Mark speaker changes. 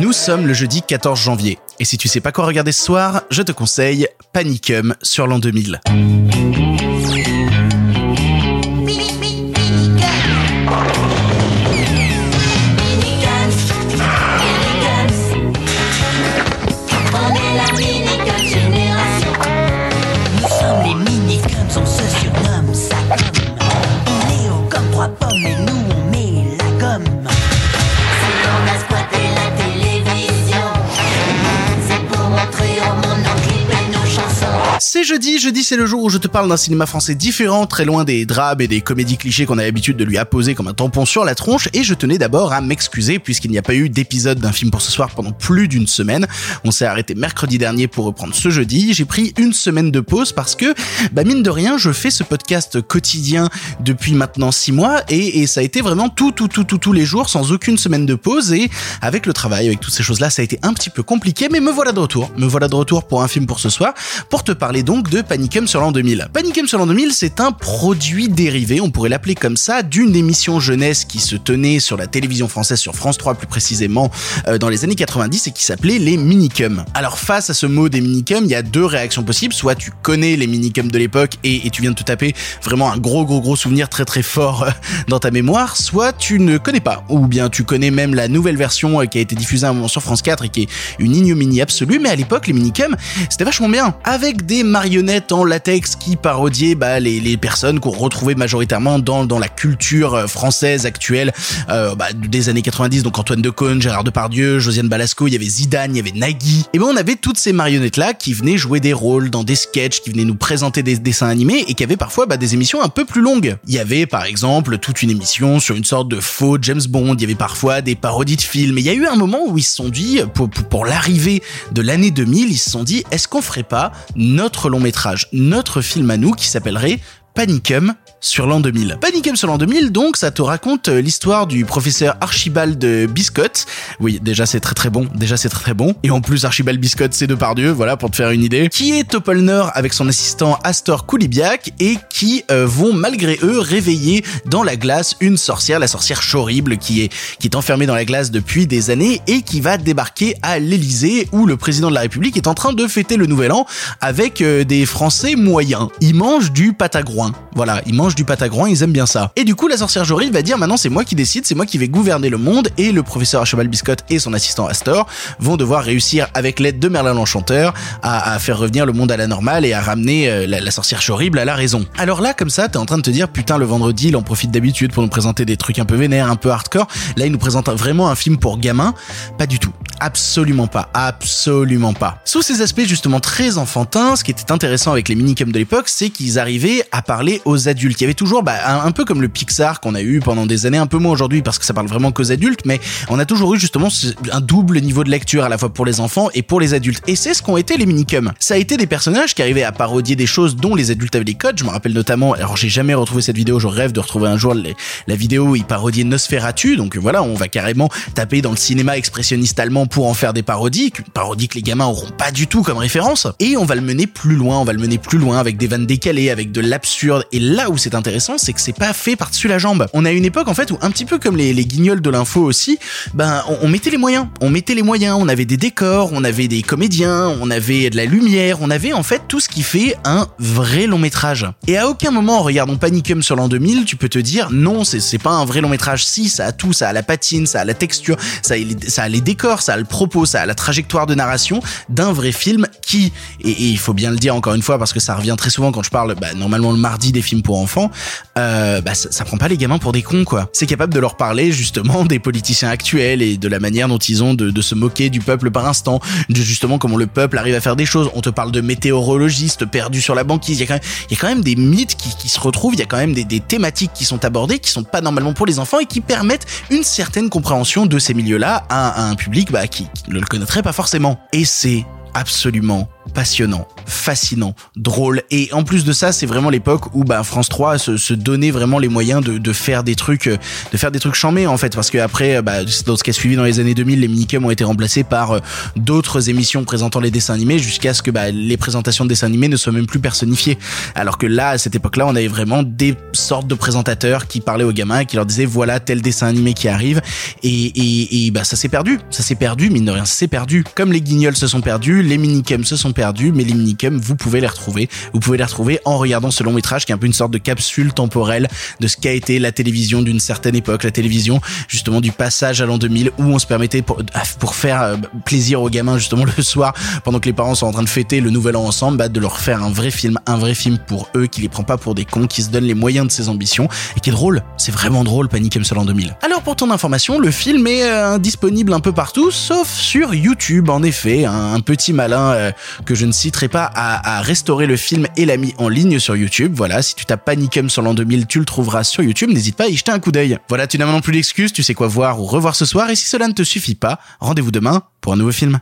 Speaker 1: Nous sommes le jeudi 14 janvier. Et si tu sais pas quoi regarder ce soir, je te conseille Panicum sur l'an 2000. Jeudi, jeudi c'est le jour où je te parle d'un cinéma français différent, très loin des drames et des comédies clichés qu'on a l'habitude de lui apposer comme un tampon sur la tronche, et je tenais d'abord à m'excuser puisqu'il n'y a pas eu d'épisode d'un film pour ce soir pendant plus d'une semaine. On s'est arrêté mercredi dernier pour reprendre ce jeudi, j'ai pris une semaine de pause parce que, bah mine de rien, je fais ce podcast quotidien depuis maintenant six mois, et, et ça a été vraiment tout, tout, tout, tout, tous les jours, sans aucune semaine de pause, et avec le travail, avec toutes ces choses-là, ça a été un petit peu compliqué, mais me voilà de retour. Me voilà de retour pour un film pour ce soir, pour te parler donc de Panicum sur l'an 2000. Panicum sur l'an 2000, c'est un produit dérivé, on pourrait l'appeler comme ça, d'une émission jeunesse qui se tenait sur la télévision française, sur France 3 plus précisément, euh, dans les années 90 et qui s'appelait les Minicums. Alors face à ce mot des Minicums, il y a deux réactions possibles, soit tu connais les Minicums de l'époque et, et tu viens de te taper vraiment un gros gros gros souvenir très très fort euh, dans ta mémoire, soit tu ne connais pas, ou bien tu connais même la nouvelle version euh, qui a été diffusée à un moment sur France 4 et qui est une ignominie absolue, mais à l'époque les Minicums, c'était vachement bien, avec des marionnettes en latex qui parodiaient bah, les, personnes qu'on retrouvait majoritairement dans, la culture euh, française actuelle euh, bah, des années 90, donc Antoine Decaune, Gérard Depardieu, Josiane Balasco, il y avait Zidane, il y avait Nagui, et ben on avait toutes ces marionnettes là qui venaient jouer des rôles dans des sketchs, qui venaient nous présenter des dessins animés et qui avaient parfois bah, des émissions un peu plus longues. Il y avait par exemple toute une émission sur une sorte de faux James Bond, il y avait parfois des parodies de films, et il y a eu un moment où ils se sont dit, pour, pour, pour l'arrivée de l'année 2000, ils se sont dit, est-ce qu'on ferait pas notre notre film à nous qui s'appellerait Panicum sur l'an 2000. Panicum sur l'an 2000, donc, ça te raconte euh, l'histoire du professeur Archibald Biscotte. Oui, déjà c'est très très bon, déjà c'est très très bon. Et en plus, Archibald Biscotte, c'est de Pardieu, voilà, pour te faire une idée. Qui est Topolner avec son assistant Astor Koulibiak et qui euh, vont malgré eux réveiller dans la glace une sorcière, la sorcière Chorible, qui est, qui est enfermée dans la glace depuis des années et qui va débarquer à l'Elysée où le président de la République est en train de fêter le nouvel an avec euh, des Français moyens. Ils mangent du patagroin. Voilà, ils mangent du patagroin, ils aiment bien ça. Et du coup, la sorcière Jory va dire maintenant c'est moi qui décide, c'est moi qui vais gouverner le monde et le professeur Archibald Biscotte et son assistant Astor vont devoir réussir avec l'aide de Merlin l'Enchanteur à, faire revenir le monde à la normale et à ramener euh, la, sorcière Chorible à la raison. Alors là, comme ça, t'es en train de te dire putain le vendredi, il en profite d'habitude pour nous présenter des trucs un peu vénères, un peu hardcore. Là, il nous présente vraiment un film pour gamins. Pas du tout. Absolument pas. Absolument pas. Sous ces aspects justement très enfantins, ce qui était intéressant avec les minicums de l'époque, c'est qu'ils arrivaient à parler aux adultes. Il y avait toujours, bah, un, peu comme le Pixar qu'on a eu pendant des années, un peu moins aujourd'hui parce que ça parle vraiment qu'aux adultes, mais on a toujours eu justement un double niveau de lecture à la fois pour les enfants et pour les adultes. Et c'est ce qu'ont été les minicums. Ça a été des personnages qui arrivaient à parodier des choses dont les adultes avaient les codes. Je me rappelle notamment, alors j'ai jamais retrouvé cette vidéo, je rêve de retrouver un jour la vidéo où ils parodiaient Nosferatu. Donc voilà, on va carrément taper dans le cinéma expressionniste allemand pour en faire des parodies, une parodie que les gamins auront pas du tout comme référence. Et on va le mener plus loin, on va le mener plus loin avec des vannes décalées, avec de l'absurde. Et là où c'est intéressant, c'est que c'est pas fait par-dessus la jambe. On a une époque en fait où un petit peu comme les, les guignols de l'info aussi, ben on, mettait les moyens, on mettait les moyens, on avait des décors, on avait des comédiens, on avait de la lumière, on avait en fait tout ce qui fait un vrai long métrage. Et à aucun moment en regardant Panicum sur l'an 2000, tu peux te dire non, c'est pas un vrai long métrage. Si, ça a tout, ça a la patine, ça a la texture, ça a les, décors, ça a le propos, ça a la trajectoire de narration d'un vrai film qui, et, et il faut bien le dire encore une fois parce que ça revient très souvent quand je parle, bah, normalement le mardi des films pour enfants, euh, bah, ça, prend pas les gamins pour des cons quoi. C'est capable de leur parler justement des politiciens actuels et de la manière dont ils ont de, se moquer du peuple par instant, de justement comment le peuple arrive à faire des choses. On te parle de météorologistes perdus sur la banquise. Il y a quand même, y a même des mythes qui, se retrouvent. Il y a quand même des, thématiques qui sont abordées, qui sont pas normalement pour les enfants et qui permettent une certaine compréhension de ces milieux-là à, un public bah, qui ne le connaîtrait pas forcément. Et c'est absolument passionnant, fascinant, drôle. Et en plus de ça, c'est vraiment l'époque où bah, France 3 se, se donnait vraiment les moyens de, de faire des trucs, euh, de faire des trucs chambés en fait, parce que après, euh, bah, dans ce qui a suivi dans les années 2000, les minicums ont été remplacés par euh, d'autres émissions présentant les dessins animés jusqu'à ce que bah, les présentations de dessins animés ne soient même plus personnifiées. Alors que là, à cette époque-là, on avait vraiment des sortes de présentateurs qui parlaient aux gamins et qui leur disaient voilà tel dessin animé qui arrive. Et, et, et bah ça s'est perdu, ça s'est perdu, mine de rien, ça s'est perdu. Comme les guignols se sont perdus, les minicums se sont perdus mais les minicums, vous pouvez les retrouver. Vous pouvez les retrouver en regardant ce long métrage qui est un peu une sorte de capsule temporelle de ce qu'a été la télévision d'une certaine époque, la télévision justement du passage à l'an 2000 où on se permettait pour, pour faire euh, plaisir aux gamins justement le soir pendant que les parents sont en train de fêter le nouvel an ensemble, bah, de leur faire un vrai film, un vrai film pour eux qui les prend pas pour des cons, qui se donne les moyens de ses ambitions et qui est drôle. C'est vraiment drôle, Panicum seul en 2000. Alors pour ton information, le film est euh, disponible un peu partout, sauf sur YouTube. En effet, un, un petit malin euh, que je ne citerai pas, à restaurer le film et l'a mis en ligne sur YouTube. Voilà, si tu tapes Panicum sur l'an 2000, tu le trouveras sur YouTube. N'hésite pas à y jeter un coup d'œil. Voilà, tu n'as maintenant plus d'excuses, tu sais quoi voir ou revoir ce soir. Et si cela ne te suffit pas, rendez-vous demain pour un nouveau film.